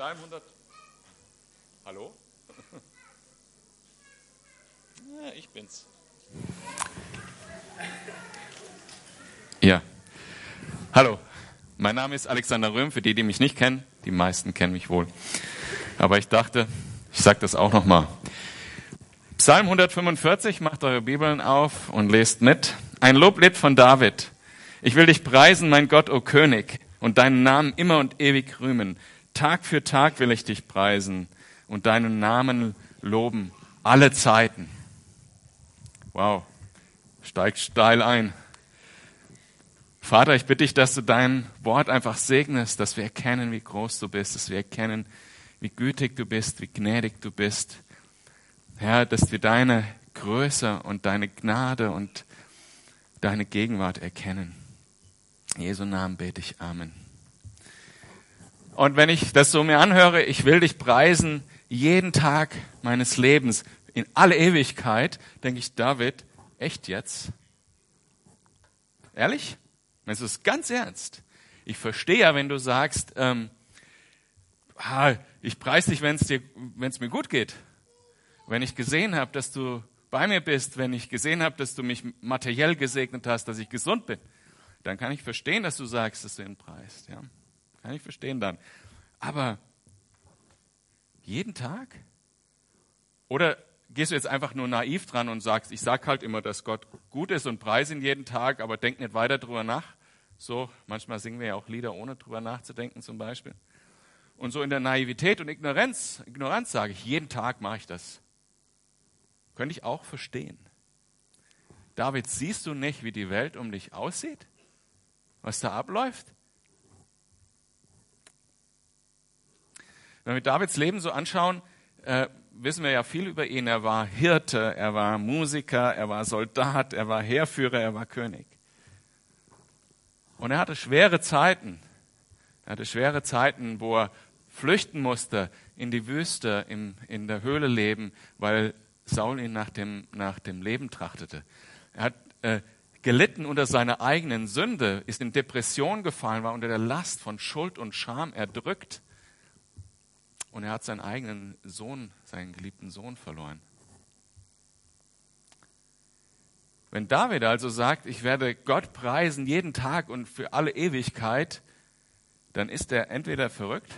Psalm 100. Hallo? Ja, ich bin's. Ja. Hallo. Mein Name ist Alexander Röhm, für die, die mich nicht kennen. Die meisten kennen mich wohl. Aber ich dachte, ich sage das auch nochmal. Psalm 145, macht eure Bibeln auf und lest mit. Ein Loblied von David. Ich will dich preisen, mein Gott, o König, und deinen Namen immer und ewig rühmen. Tag für Tag will ich dich preisen und deinen Namen loben, alle Zeiten. Wow, steigt steil ein. Vater, ich bitte dich, dass du dein Wort einfach segnest, dass wir erkennen, wie groß du bist, dass wir erkennen, wie gütig du bist, wie gnädig du bist. Herr, dass wir deine Größe und deine Gnade und deine Gegenwart erkennen. Jesu Namen bete ich Amen. Und wenn ich das so mir anhöre, ich will dich preisen jeden Tag meines Lebens in alle Ewigkeit, denke ich, David, echt jetzt? Ehrlich? Es ist ganz ernst. Ich verstehe ja, wenn du sagst, ähm, ich preise dich, wenn es mir gut geht. Wenn ich gesehen habe, dass du bei mir bist, wenn ich gesehen habe, dass du mich materiell gesegnet hast, dass ich gesund bin, dann kann ich verstehen, dass du sagst, dass du ihn preist. Ja, kann ich verstehen dann. Aber jeden Tag? Oder gehst du jetzt einfach nur naiv dran und sagst, ich sag halt immer, dass Gott gut ist und preise ihn jeden Tag, aber denk nicht weiter drüber nach? So, manchmal singen wir ja auch Lieder, ohne drüber nachzudenken zum Beispiel. Und so in der Naivität und Ignoranz, Ignoranz sage ich, jeden Tag mache ich das. Könnte ich auch verstehen. David, siehst du nicht, wie die Welt um dich aussieht? Was da abläuft? Wenn wir Davids Leben so anschauen, äh, wissen wir ja viel über ihn. Er war Hirte, er war Musiker, er war Soldat, er war Heerführer, er war König. Und er hatte schwere Zeiten. Er hatte schwere Zeiten, wo er flüchten musste in die Wüste, in, in der Höhle leben, weil Saul ihn nach dem, nach dem Leben trachtete. Er hat äh, gelitten unter seiner eigenen Sünde, ist in Depression gefallen, war unter der Last von Schuld und Scham erdrückt. Und er hat seinen eigenen Sohn, seinen geliebten Sohn verloren. Wenn David also sagt, ich werde Gott preisen jeden Tag und für alle Ewigkeit, dann ist er entweder verrückt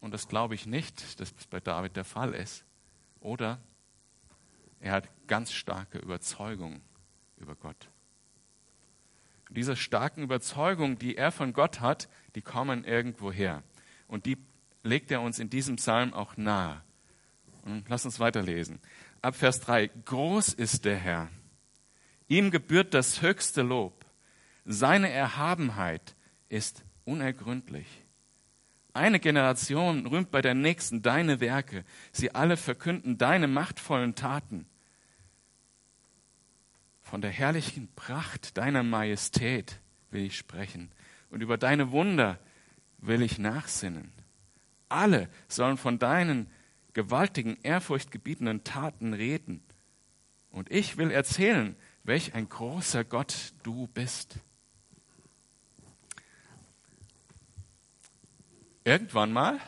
und das glaube ich nicht, dass es bei David der Fall ist, oder er hat ganz starke Überzeugung über Gott diese starken Überzeugungen, die er von Gott hat, die kommen irgendwo her. Und die legt er uns in diesem Psalm auch nahe. Und lass uns weiterlesen. Ab Vers 3. Groß ist der Herr. Ihm gebührt das höchste Lob. Seine Erhabenheit ist unergründlich. Eine Generation rühmt bei der nächsten deine Werke. Sie alle verkünden deine machtvollen Taten. Von der herrlichen Pracht deiner Majestät will ich sprechen und über deine Wunder will ich nachsinnen. Alle sollen von deinen gewaltigen, ehrfurchtgebietenden Taten reden. Und ich will erzählen, welch ein großer Gott du bist. Irgendwann mal,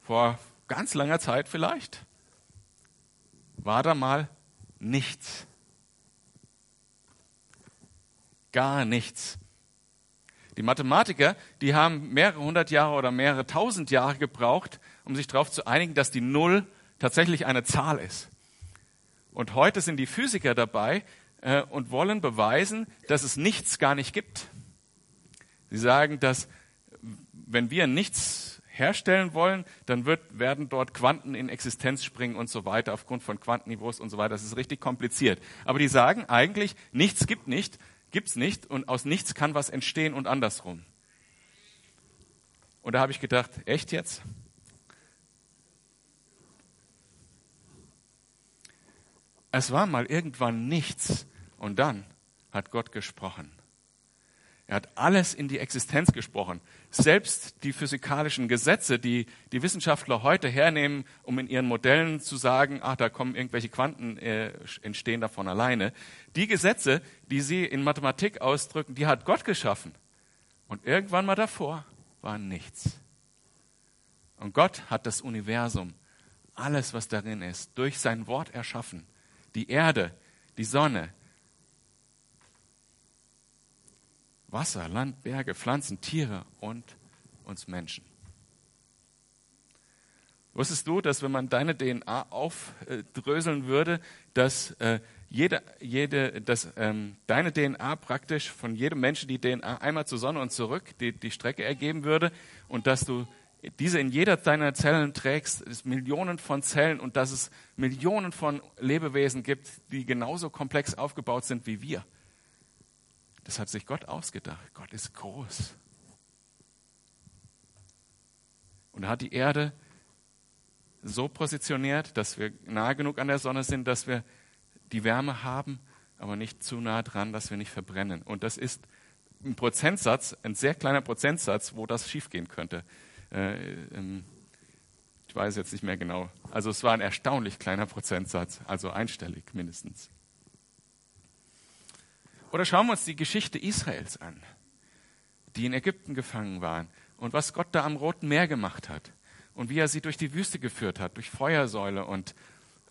vor ganz langer Zeit vielleicht, war da mal nichts gar nichts. Die Mathematiker, die haben mehrere hundert Jahre oder mehrere tausend Jahre gebraucht, um sich darauf zu einigen, dass die Null tatsächlich eine Zahl ist. Und heute sind die Physiker dabei äh, und wollen beweisen, dass es nichts gar nicht gibt. Sie sagen, dass wenn wir nichts herstellen wollen, dann wird, werden dort Quanten in Existenz springen und so weiter, aufgrund von Quantenniveaus und so weiter. Das ist richtig kompliziert. Aber die sagen eigentlich, nichts gibt nicht, gibt's nicht und aus nichts kann was entstehen und andersrum. Und da habe ich gedacht, echt jetzt? Es war mal irgendwann nichts und dann hat Gott gesprochen. Er hat alles in die Existenz gesprochen. Selbst die physikalischen Gesetze, die die Wissenschaftler heute hernehmen, um in ihren Modellen zu sagen, ach, da kommen irgendwelche Quanten, äh, entstehen davon alleine. Die Gesetze, die sie in Mathematik ausdrücken, die hat Gott geschaffen. Und irgendwann mal davor war nichts. Und Gott hat das Universum, alles, was darin ist, durch sein Wort erschaffen. Die Erde, die Sonne, Wasser, Land, Berge, Pflanzen, Tiere und uns Menschen. Wusstest du, dass wenn man deine DNA aufdröseln würde, dass, äh, jede, jede, dass ähm, deine DNA praktisch von jedem Menschen die DNA einmal zur Sonne und zurück die, die Strecke ergeben würde und dass du diese in jeder deiner Zellen trägst, es Millionen von Zellen und dass es Millionen von Lebewesen gibt, die genauso komplex aufgebaut sind wie wir. Das hat sich Gott ausgedacht. Gott ist groß. Und er hat die Erde so positioniert, dass wir nah genug an der Sonne sind, dass wir die Wärme haben, aber nicht zu nah dran, dass wir nicht verbrennen. Und das ist ein Prozentsatz, ein sehr kleiner Prozentsatz, wo das schiefgehen könnte. Äh, ähm, ich weiß jetzt nicht mehr genau. Also es war ein erstaunlich kleiner Prozentsatz, also einstellig mindestens. Oder schauen wir uns die Geschichte Israels an, die in Ägypten gefangen waren und was Gott da am Roten Meer gemacht hat und wie er sie durch die Wüste geführt hat, durch Feuersäule und,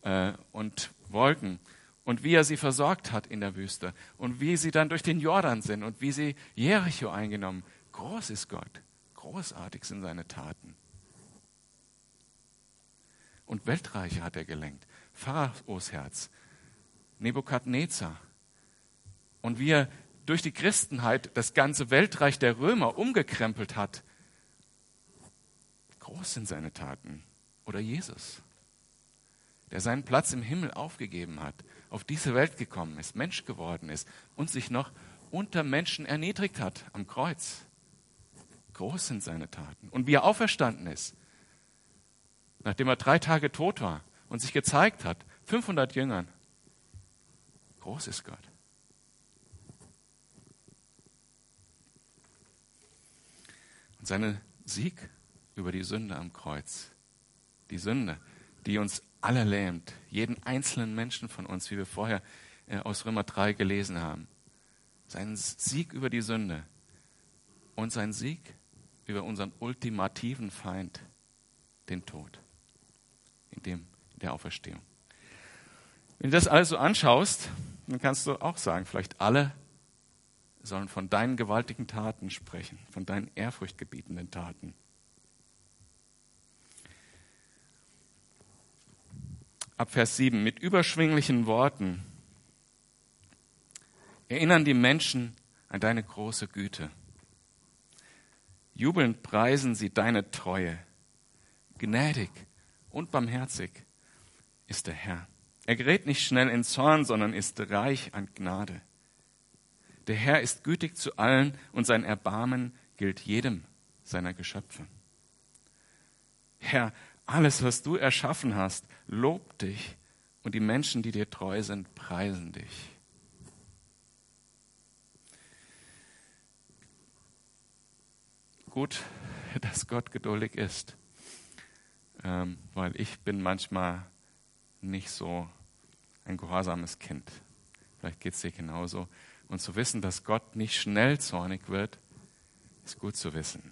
äh, und Wolken und wie er sie versorgt hat in der Wüste und wie sie dann durch den Jordan sind und wie sie Jericho eingenommen. Groß ist Gott, großartig sind seine Taten. Und Weltreiche hat er gelenkt. Pharaos Herz, Nebukadnezar, und wie er durch die Christenheit das ganze Weltreich der Römer umgekrempelt hat. Groß sind seine Taten. Oder Jesus, der seinen Platz im Himmel aufgegeben hat, auf diese Welt gekommen ist, Mensch geworden ist und sich noch unter Menschen erniedrigt hat am Kreuz. Groß sind seine Taten. Und wie er auferstanden ist, nachdem er drei Tage tot war und sich gezeigt hat, 500 Jüngern. Groß ist Gott. Seinen Sieg über die Sünde am Kreuz. Die Sünde, die uns alle lähmt, jeden einzelnen Menschen von uns, wie wir vorher äh, aus Römer 3 gelesen haben. Seinen Sieg über die Sünde und sein Sieg über unseren ultimativen Feind, den Tod, in dem der Auferstehung. Wenn du das also anschaust, dann kannst du auch sagen, vielleicht alle sollen von deinen gewaltigen Taten sprechen, von deinen ehrfurchtgebietenden Taten. Ab Vers 7. Mit überschwinglichen Worten erinnern die Menschen an deine große Güte. Jubelnd preisen sie deine Treue. Gnädig und barmherzig ist der Herr. Er gerät nicht schnell in Zorn, sondern ist reich an Gnade. Der Herr ist gütig zu allen und sein Erbarmen gilt jedem seiner Geschöpfe. Herr, alles, was du erschaffen hast, lobt dich und die Menschen, die dir treu sind, preisen dich. Gut, dass Gott geduldig ist, ähm, weil ich bin manchmal nicht so ein gehorsames Kind. Vielleicht geht es dir genauso. Und zu wissen, dass Gott nicht schnell zornig wird, ist gut zu wissen.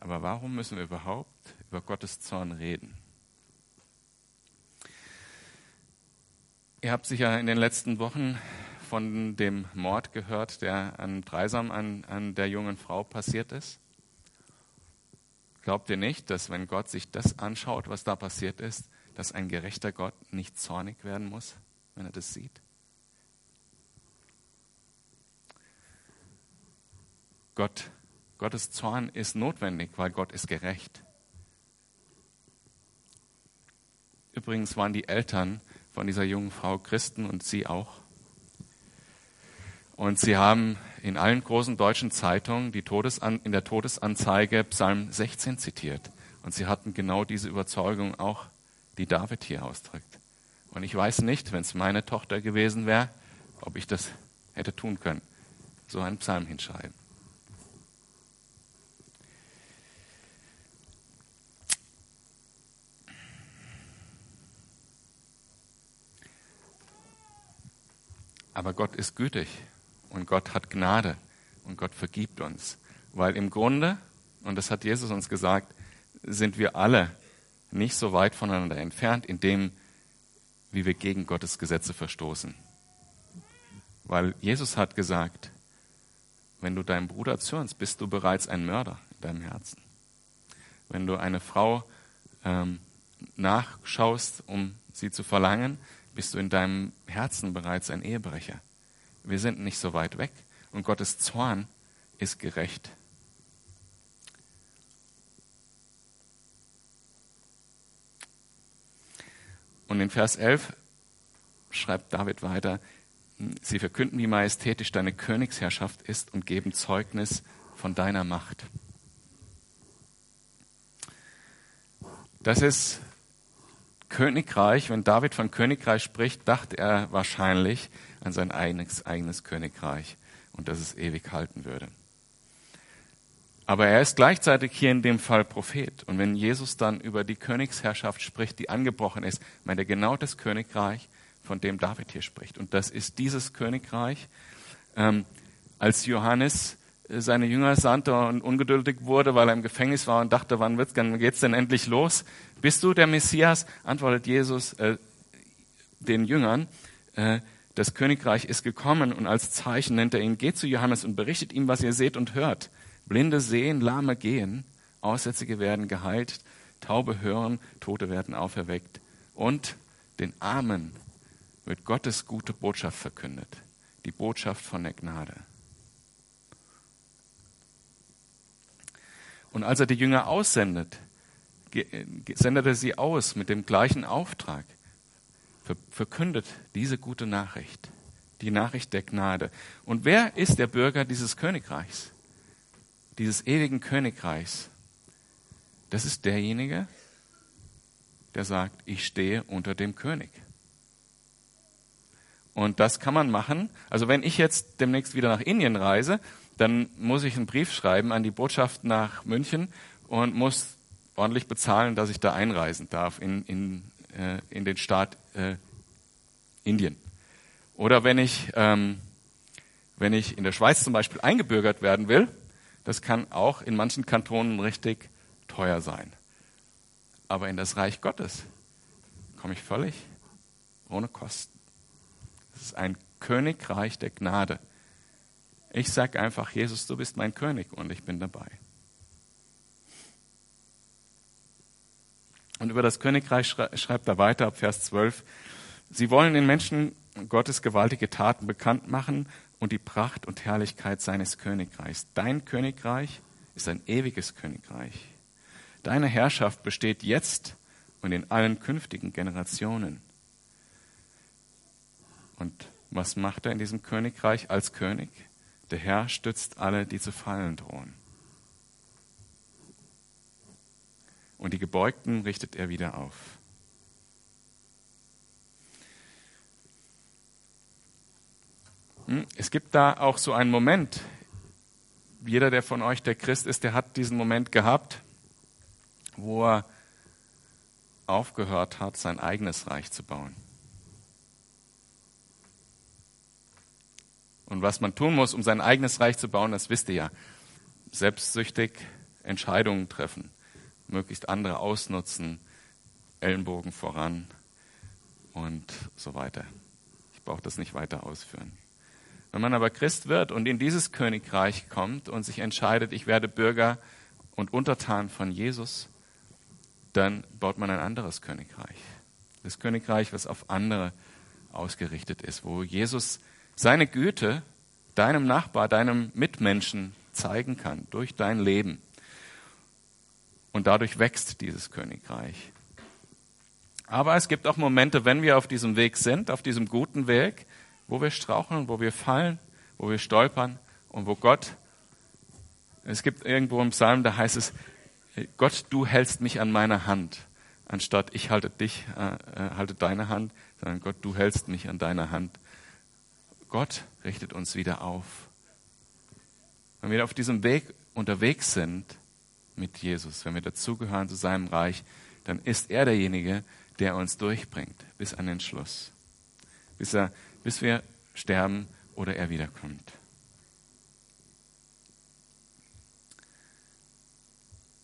Aber warum müssen wir überhaupt über Gottes Zorn reden? Ihr habt sicher in den letzten Wochen von dem Mord gehört, der an Dreisam an, an der jungen Frau passiert ist. Glaubt ihr nicht, dass wenn Gott sich das anschaut, was da passiert ist, dass ein gerechter Gott nicht zornig werden muss, wenn er das sieht? Gott, Gottes Zorn ist notwendig, weil Gott ist gerecht. Übrigens waren die Eltern von dieser jungen Frau Christen und sie auch. Und sie haben in allen großen deutschen Zeitungen die Todesan in der Todesanzeige Psalm 16 zitiert. Und sie hatten genau diese Überzeugung auch, die David hier ausdrückt. Und ich weiß nicht, wenn es meine Tochter gewesen wäre, ob ich das hätte tun können, so einen Psalm hinschreiben. Aber Gott ist gütig und Gott hat Gnade und Gott vergibt uns. Weil im Grunde, und das hat Jesus uns gesagt, sind wir alle nicht so weit voneinander entfernt, in dem, wie wir gegen Gottes Gesetze verstoßen. Weil Jesus hat gesagt, wenn du deinem Bruder zürnst, bist du bereits ein Mörder in deinem Herzen. Wenn du eine Frau ähm, nachschaust, um sie zu verlangen, bist du in deinem Herzen bereits ein Ehebrecher. Wir sind nicht so weit weg und Gottes Zorn ist gerecht. Und in Vers 11 schreibt David weiter, sie verkünden, wie majestätisch deine Königsherrschaft ist und geben Zeugnis von deiner Macht. Das ist Königreich. Wenn David von Königreich spricht, dachte er wahrscheinlich an sein eigenes, eigenes Königreich und dass es ewig halten würde. Aber er ist gleichzeitig hier in dem Fall Prophet. Und wenn Jesus dann über die Königsherrschaft spricht, die angebrochen ist, meint er genau das Königreich, von dem David hier spricht. Und das ist dieses Königreich. Ähm, als Johannes äh, seine Jünger sandte und ungeduldig wurde, weil er im Gefängnis war und dachte, wann wird's, wann geht's denn endlich los? Bist du der Messias? Antwortet Jesus äh, den Jüngern. Äh, das Königreich ist gekommen und als Zeichen nennt er ihn, geht zu Johannes und berichtet ihm, was ihr seht und hört. Blinde sehen, Lahme gehen, Aussätzige werden geheilt, Taube hören, Tote werden auferweckt und den Armen wird Gottes gute Botschaft verkündet, die Botschaft von der Gnade. Und als er die Jünger aussendet, sendet er sie aus mit dem gleichen Auftrag, verkündet diese gute Nachricht, die Nachricht der Gnade. Und wer ist der Bürger dieses Königreichs? dieses ewigen Königreichs, das ist derjenige, der sagt, ich stehe unter dem König. Und das kann man machen. Also wenn ich jetzt demnächst wieder nach Indien reise, dann muss ich einen Brief schreiben an die Botschaft nach München und muss ordentlich bezahlen, dass ich da einreisen darf in, in, äh, in den Staat äh, Indien. Oder wenn ich, ähm, wenn ich in der Schweiz zum Beispiel eingebürgert werden will, das kann auch in manchen Kantonen richtig teuer sein. Aber in das Reich Gottes komme ich völlig ohne Kosten. Es ist ein Königreich der Gnade. Ich sage einfach, Jesus, du bist mein König und ich bin dabei. Und über das Königreich schreibt er weiter ab Vers 12. Sie wollen den Menschen Gottes gewaltige Taten bekannt machen und die Pracht und Herrlichkeit seines Königreichs. Dein Königreich ist ein ewiges Königreich. Deine Herrschaft besteht jetzt und in allen künftigen Generationen. Und was macht er in diesem Königreich als König? Der Herr stützt alle, die zu fallen drohen. Und die Gebeugten richtet er wieder auf. Hm? Es gibt da auch so einen Moment. Jeder, der von euch der Christ ist, der hat diesen Moment gehabt, wo er aufgehört hat, sein eigenes Reich zu bauen. Und was man tun muss, um sein eigenes Reich zu bauen, das wisst ihr ja. Selbstsüchtig Entscheidungen treffen, möglichst andere ausnutzen, Ellenbogen voran und so weiter. Ich brauche das nicht weiter ausführen. Wenn man aber Christ wird und in dieses Königreich kommt und sich entscheidet, ich werde Bürger und Untertan von Jesus, dann baut man ein anderes Königreich. Das Königreich, was auf andere ausgerichtet ist, wo Jesus seine Güte deinem Nachbar, deinem Mitmenschen zeigen kann durch dein Leben. Und dadurch wächst dieses Königreich. Aber es gibt auch Momente, wenn wir auf diesem Weg sind, auf diesem guten Weg, wo wir straucheln, wo wir fallen, wo wir stolpern und wo Gott, es gibt irgendwo im Psalm, da heißt es, Gott, du hältst mich an meiner Hand, anstatt ich halte dich, äh, äh, halte deine Hand, sondern Gott, du hältst mich an deiner Hand. Gott richtet uns wieder auf. Wenn wir auf diesem Weg unterwegs sind mit Jesus, wenn wir dazugehören zu seinem Reich, dann ist er derjenige, der uns durchbringt bis an den Schluss. Bis er bis wir sterben oder er wiederkommt.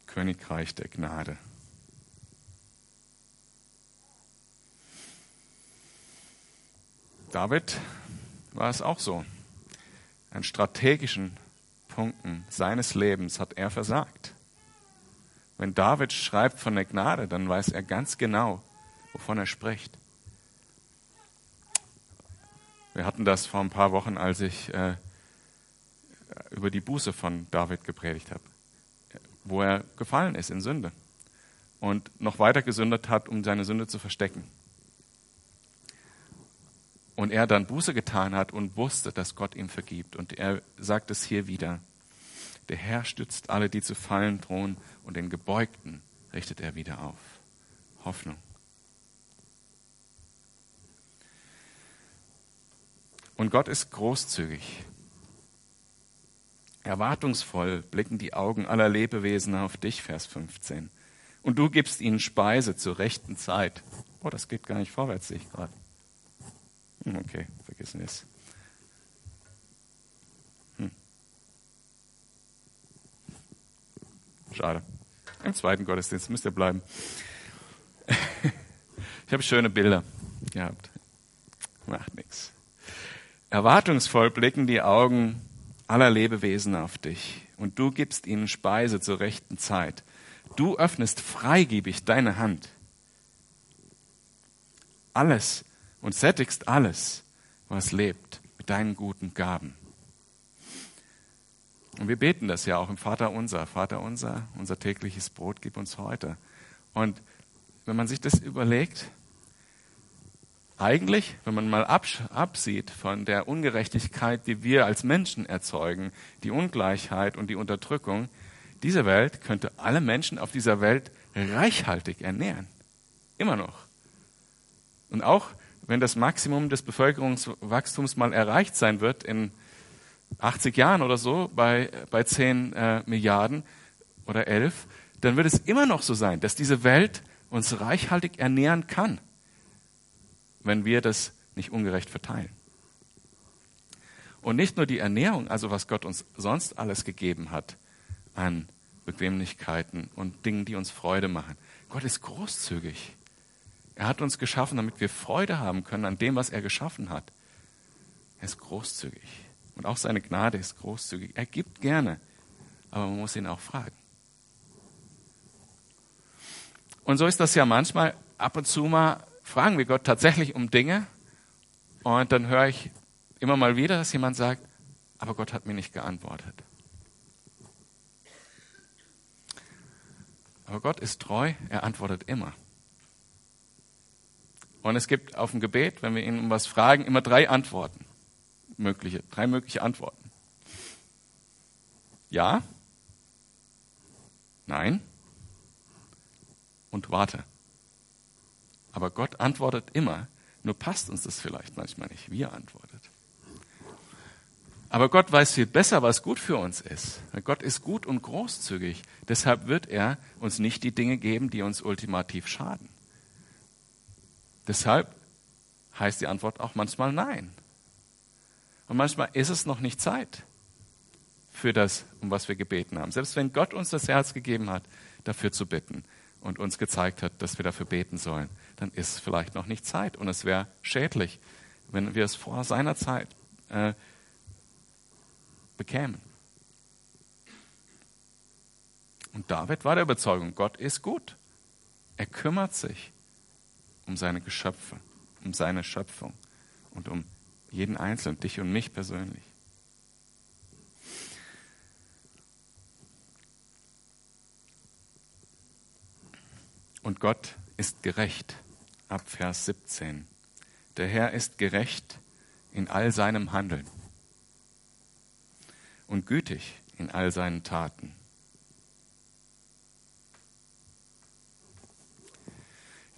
Königreich der Gnade. David war es auch so. An strategischen Punkten seines Lebens hat er versagt. Wenn David schreibt von der Gnade, dann weiß er ganz genau, wovon er spricht. Wir hatten das vor ein paar Wochen, als ich äh, über die Buße von David gepredigt habe, wo er gefallen ist in Sünde und noch weiter gesündet hat, um seine Sünde zu verstecken und er dann Buße getan hat und wusste, dass Gott ihm vergibt. Und er sagt es hier wieder. Der Herr stützt alle, die zu fallen drohen, und den Gebeugten richtet er wieder auf. Hoffnung. Und Gott ist großzügig. Erwartungsvoll blicken die Augen aller Lebewesen auf dich, Vers 15. Und du gibst ihnen Speise zur rechten Zeit. Oh, das geht gar nicht vorwärts, sehe ich gerade. Hm, okay, vergessen wir es. Schade. Im zweiten Gottesdienst müsst ihr bleiben. ich habe schöne Bilder gehabt. Macht nichts. Erwartungsvoll blicken die Augen aller Lebewesen auf dich und du gibst ihnen Speise zur rechten Zeit. Du öffnest freigebig deine Hand. Alles und sättigst alles, was lebt, mit deinen guten Gaben. Und wir beten das ja auch im Vater unser. Vater unser, unser tägliches Brot gib uns heute. Und wenn man sich das überlegt, eigentlich, wenn man mal absieht von der Ungerechtigkeit, die wir als Menschen erzeugen, die Ungleichheit und die Unterdrückung, diese Welt könnte alle Menschen auf dieser Welt reichhaltig ernähren. Immer noch. Und auch wenn das Maximum des Bevölkerungswachstums mal erreicht sein wird in 80 Jahren oder so bei, bei 10 äh, Milliarden oder 11, dann wird es immer noch so sein, dass diese Welt uns reichhaltig ernähren kann, wenn wir das nicht ungerecht verteilen. Und nicht nur die Ernährung, also was Gott uns sonst alles gegeben hat an Bequemlichkeiten und Dingen, die uns Freude machen. Gott ist großzügig. Er hat uns geschaffen, damit wir Freude haben können an dem, was er geschaffen hat. Er ist großzügig. Und auch seine Gnade ist großzügig. Er gibt gerne, aber man muss ihn auch fragen. Und so ist das ja manchmal. Ab und zu mal fragen wir Gott tatsächlich um Dinge. Und dann höre ich immer mal wieder, dass jemand sagt, aber Gott hat mir nicht geantwortet. Aber Gott ist treu, er antwortet immer. Und es gibt auf dem Gebet, wenn wir ihn um was fragen, immer drei Antworten. Mögliche, drei mögliche Antworten. Ja, nein und warte. Aber Gott antwortet immer, nur passt uns das vielleicht manchmal nicht, wie er antwortet. Aber Gott weiß viel besser, was gut für uns ist. Gott ist gut und großzügig. Deshalb wird er uns nicht die Dinge geben, die uns ultimativ schaden. Deshalb heißt die Antwort auch manchmal Nein. Und manchmal ist es noch nicht Zeit für das, um was wir gebeten haben. Selbst wenn Gott uns das Herz gegeben hat, dafür zu bitten und uns gezeigt hat, dass wir dafür beten sollen, dann ist es vielleicht noch nicht Zeit. Und es wäre schädlich, wenn wir es vor seiner Zeit äh, bekämen. Und David war der Überzeugung, Gott ist gut. Er kümmert sich um seine Geschöpfe, um seine Schöpfung und um jeden Einzelnen, dich und mich persönlich. Und Gott ist gerecht, ab Vers 17. Der Herr ist gerecht in all seinem Handeln und gütig in all seinen Taten.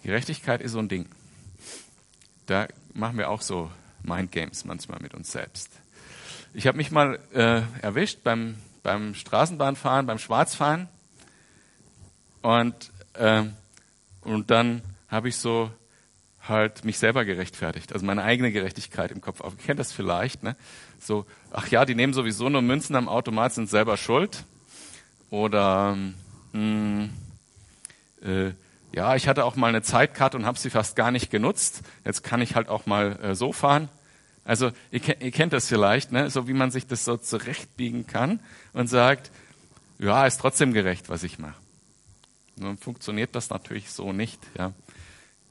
Gerechtigkeit ist so ein Ding. Da machen wir auch so Mindgames manchmal mit uns selbst. Ich habe mich mal äh, erwischt beim, beim Straßenbahnfahren, beim Schwarzfahren. Und, äh, und dann habe ich so halt mich selber gerechtfertigt, also meine eigene Gerechtigkeit im Kopf auf. Ihr kennt das vielleicht, ne? So, ach ja, die nehmen sowieso nur Münzen am Automat, sind selber schuld. Oder mh, hm, äh, ja, ich hatte auch mal eine Zeitkarte und habe sie fast gar nicht genutzt. Jetzt kann ich halt auch mal äh, so fahren. Also ihr, ihr, kennt das vielleicht, ne? so wie man sich das so zurechtbiegen kann und sagt, ja, ist trotzdem gerecht, was ich mache. Nun funktioniert das natürlich so nicht. Ja.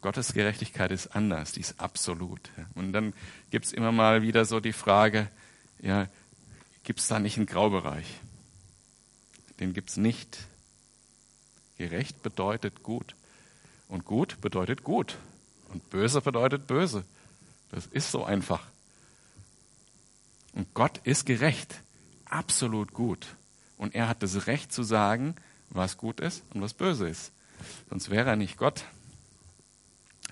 Gottes Gerechtigkeit ist anders, die ist absolut. Ja. Und dann gibt es immer mal wieder so die Frage, ja, gibt es da nicht einen Graubereich? Den gibt es nicht. Gerecht bedeutet gut. Und gut bedeutet gut. Und böse bedeutet böse. Das ist so einfach. Und Gott ist gerecht. Absolut gut. Und er hat das Recht zu sagen, was gut ist und was böse ist. Sonst wäre er nicht Gott.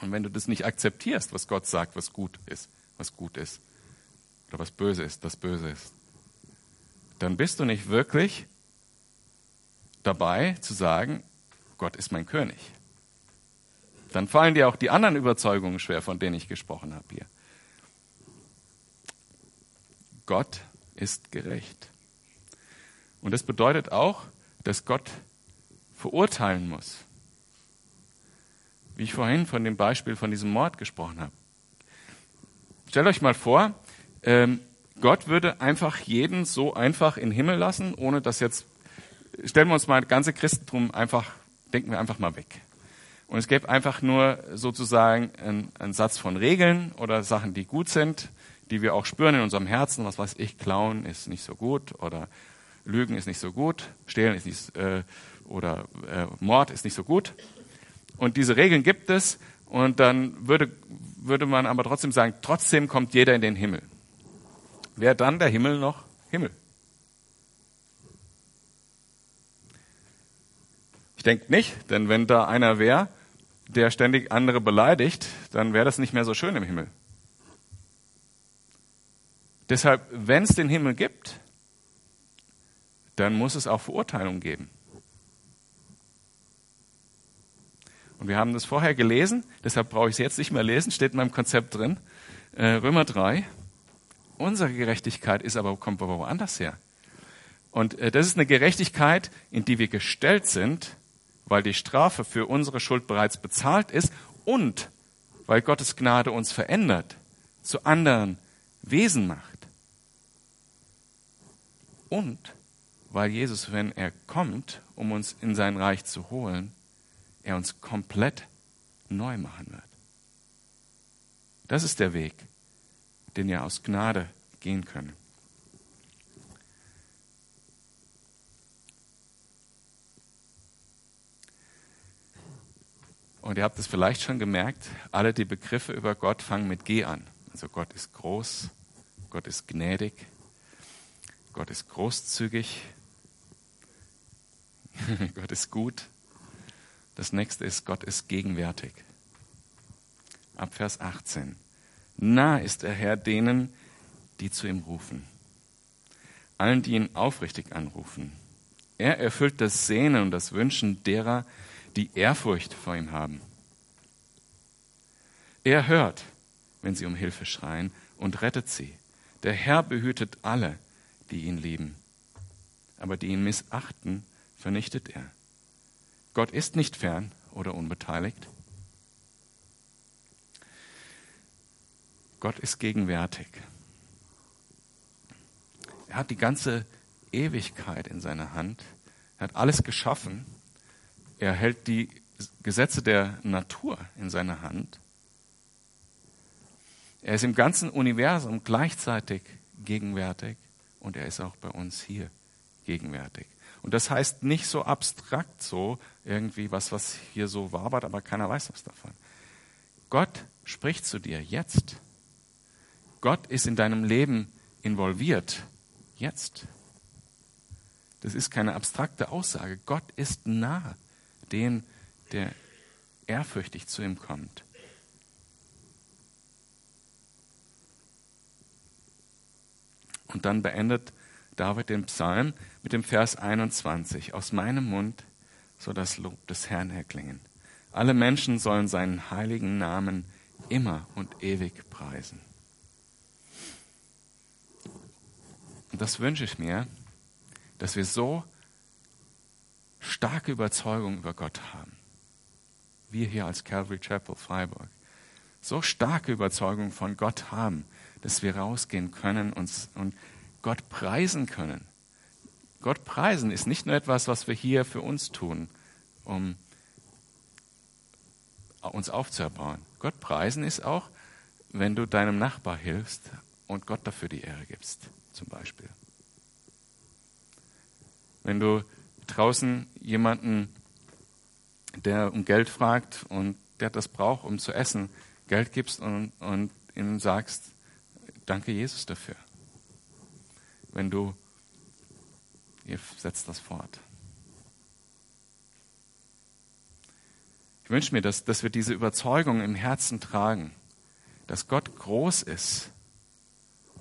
Und wenn du das nicht akzeptierst, was Gott sagt, was gut ist, was gut ist, oder was böse ist, das böse ist, dann bist du nicht wirklich dabei zu sagen, Gott ist mein König. Dann fallen dir auch die anderen Überzeugungen schwer, von denen ich gesprochen habe hier. Gott ist gerecht. Und das bedeutet auch, dass Gott verurteilen muss. Wie ich vorhin von dem Beispiel von diesem Mord gesprochen habe. Stellt euch mal vor, ähm, Gott würde einfach jeden so einfach in den Himmel lassen, ohne dass jetzt, stellen wir uns mal das ganze Christentum einfach, denken wir einfach mal weg. Und es gäbe einfach nur sozusagen einen, einen Satz von Regeln oder Sachen, die gut sind, die wir auch spüren in unserem Herzen. Was weiß ich, klauen ist nicht so gut oder Lügen ist nicht so gut, Stehlen ist nicht, äh, oder äh, Mord ist nicht so gut. Und diese Regeln gibt es und dann würde, würde man aber trotzdem sagen, trotzdem kommt jeder in den Himmel. Wäre dann der Himmel noch Himmel? Ich denke nicht, denn wenn da einer wäre, der ständig andere beleidigt, dann wäre das nicht mehr so schön im Himmel. Deshalb, wenn es den Himmel gibt, dann muss es auch Verurteilung geben. Und wir haben das vorher gelesen, deshalb brauche ich es jetzt nicht mehr lesen, steht in meinem Konzept drin. Äh, Römer 3. Unsere Gerechtigkeit ist aber, kommt aber woanders her. Und äh, das ist eine Gerechtigkeit, in die wir gestellt sind, weil die Strafe für unsere Schuld bereits bezahlt ist und weil Gottes Gnade uns verändert, zu anderen Wesen macht. Und weil Jesus, wenn er kommt, um uns in sein Reich zu holen, er uns komplett neu machen wird. Das ist der Weg, den wir aus Gnade gehen können. Und ihr habt es vielleicht schon gemerkt, alle die Begriffe über Gott fangen mit G an. Also Gott ist groß, Gott ist gnädig, Gott ist großzügig, Gott ist gut. Das nächste ist, Gott ist gegenwärtig. Ab Vers 18. Nah ist der Herr denen, die zu ihm rufen. Allen, die ihn aufrichtig anrufen. Er erfüllt das Sehnen und das Wünschen derer, die Ehrfurcht vor ihm haben. Er hört, wenn sie um Hilfe schreien und rettet sie. Der Herr behütet alle, die ihn lieben. Aber die ihn missachten, vernichtet er. Gott ist nicht fern oder unbeteiligt. Gott ist gegenwärtig. Er hat die ganze Ewigkeit in seiner Hand. Er hat alles geschaffen. Er hält die Gesetze der Natur in seiner Hand. Er ist im ganzen Universum gleichzeitig gegenwärtig und er ist auch bei uns hier gegenwärtig. Und das heißt nicht so abstrakt so, irgendwie was, was hier so wabert, aber keiner weiß was davon. Gott spricht zu dir jetzt. Gott ist in deinem Leben involviert. Jetzt. Das ist keine abstrakte Aussage. Gott ist nah dem, der ehrfürchtig zu ihm kommt. Und dann beendet David den Psalm mit dem Vers 21. Aus meinem Mund soll das Lob des Herrn erklingen. Alle Menschen sollen seinen heiligen Namen immer und ewig preisen. Und das wünsche ich mir, dass wir so starke Überzeugung über Gott haben. Wir hier als Calvary Chapel Freiburg. So starke Überzeugung von Gott haben, dass wir rausgehen können und, und Gott preisen können. Gott preisen ist nicht nur etwas, was wir hier für uns tun, um uns aufzuerbauen. Gott preisen ist auch, wenn du deinem Nachbar hilfst und Gott dafür die Ehre gibst, zum Beispiel. Wenn du draußen jemanden, der um Geld fragt und der das braucht, um zu essen, Geld gibst und, und ihm sagst, danke Jesus dafür. Wenn du, ihr setzt das fort. Ich wünsche mir, dass, dass wir diese Überzeugung im Herzen tragen, dass Gott groß ist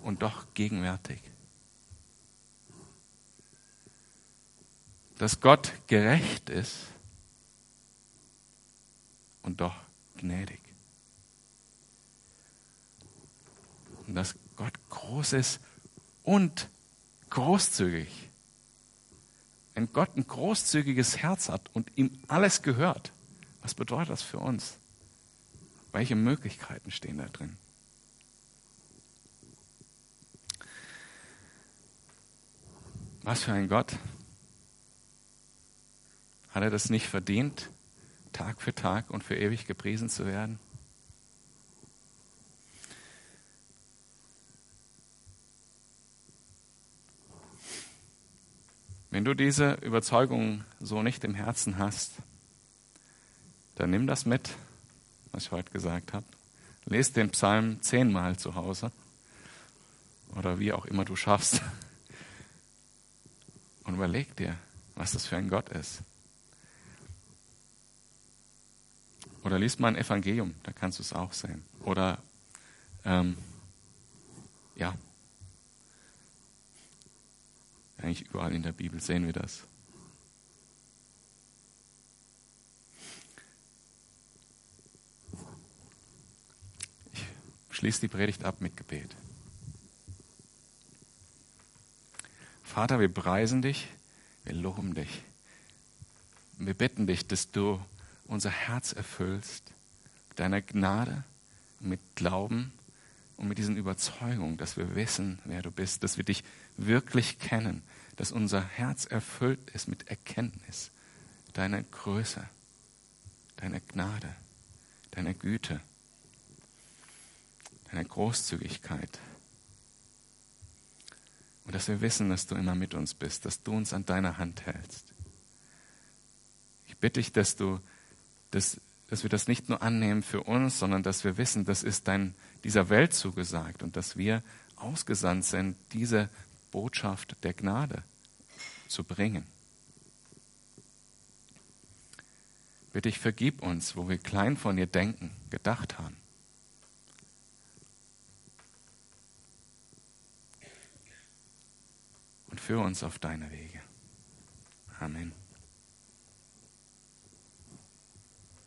und doch gegenwärtig. Dass Gott gerecht ist und doch gnädig. Und dass Gott groß ist und großzügig. Wenn Gott ein großzügiges Herz hat und ihm alles gehört, was bedeutet das für uns? Welche Möglichkeiten stehen da drin? Was für ein Gott. Hat er das nicht verdient, Tag für Tag und für ewig gepriesen zu werden? Wenn du diese Überzeugung so nicht im Herzen hast, dann nimm das mit, was ich heute gesagt habe. Lest den Psalm zehnmal zu Hause oder wie auch immer du schaffst und überleg dir, was das für ein Gott ist. Oder liest mal ein Evangelium, da kannst du es auch sehen. Oder ähm, ja, eigentlich überall in der Bibel sehen wir das. schließe die Predigt ab mit Gebet. Vater, wir preisen dich, wir loben dich. Wir bitten dich, dass du unser Herz erfüllst, mit deiner Gnade, mit Glauben und mit diesen Überzeugungen, dass wir wissen, wer du bist, dass wir dich wirklich kennen, dass unser Herz erfüllt ist mit Erkenntnis deiner Größe, deiner Gnade, deiner Güte deiner Großzügigkeit. Und dass wir wissen, dass du immer mit uns bist, dass du uns an deiner Hand hältst. Ich bitte dich, dass du, dass, dass wir das nicht nur annehmen für uns, sondern dass wir wissen, das ist dein, dieser Welt zugesagt und dass wir ausgesandt sind, diese Botschaft der Gnade zu bringen. Bitte ich, vergib uns, wo wir klein von dir denken, gedacht haben. und führe uns auf deine Wege. Amen.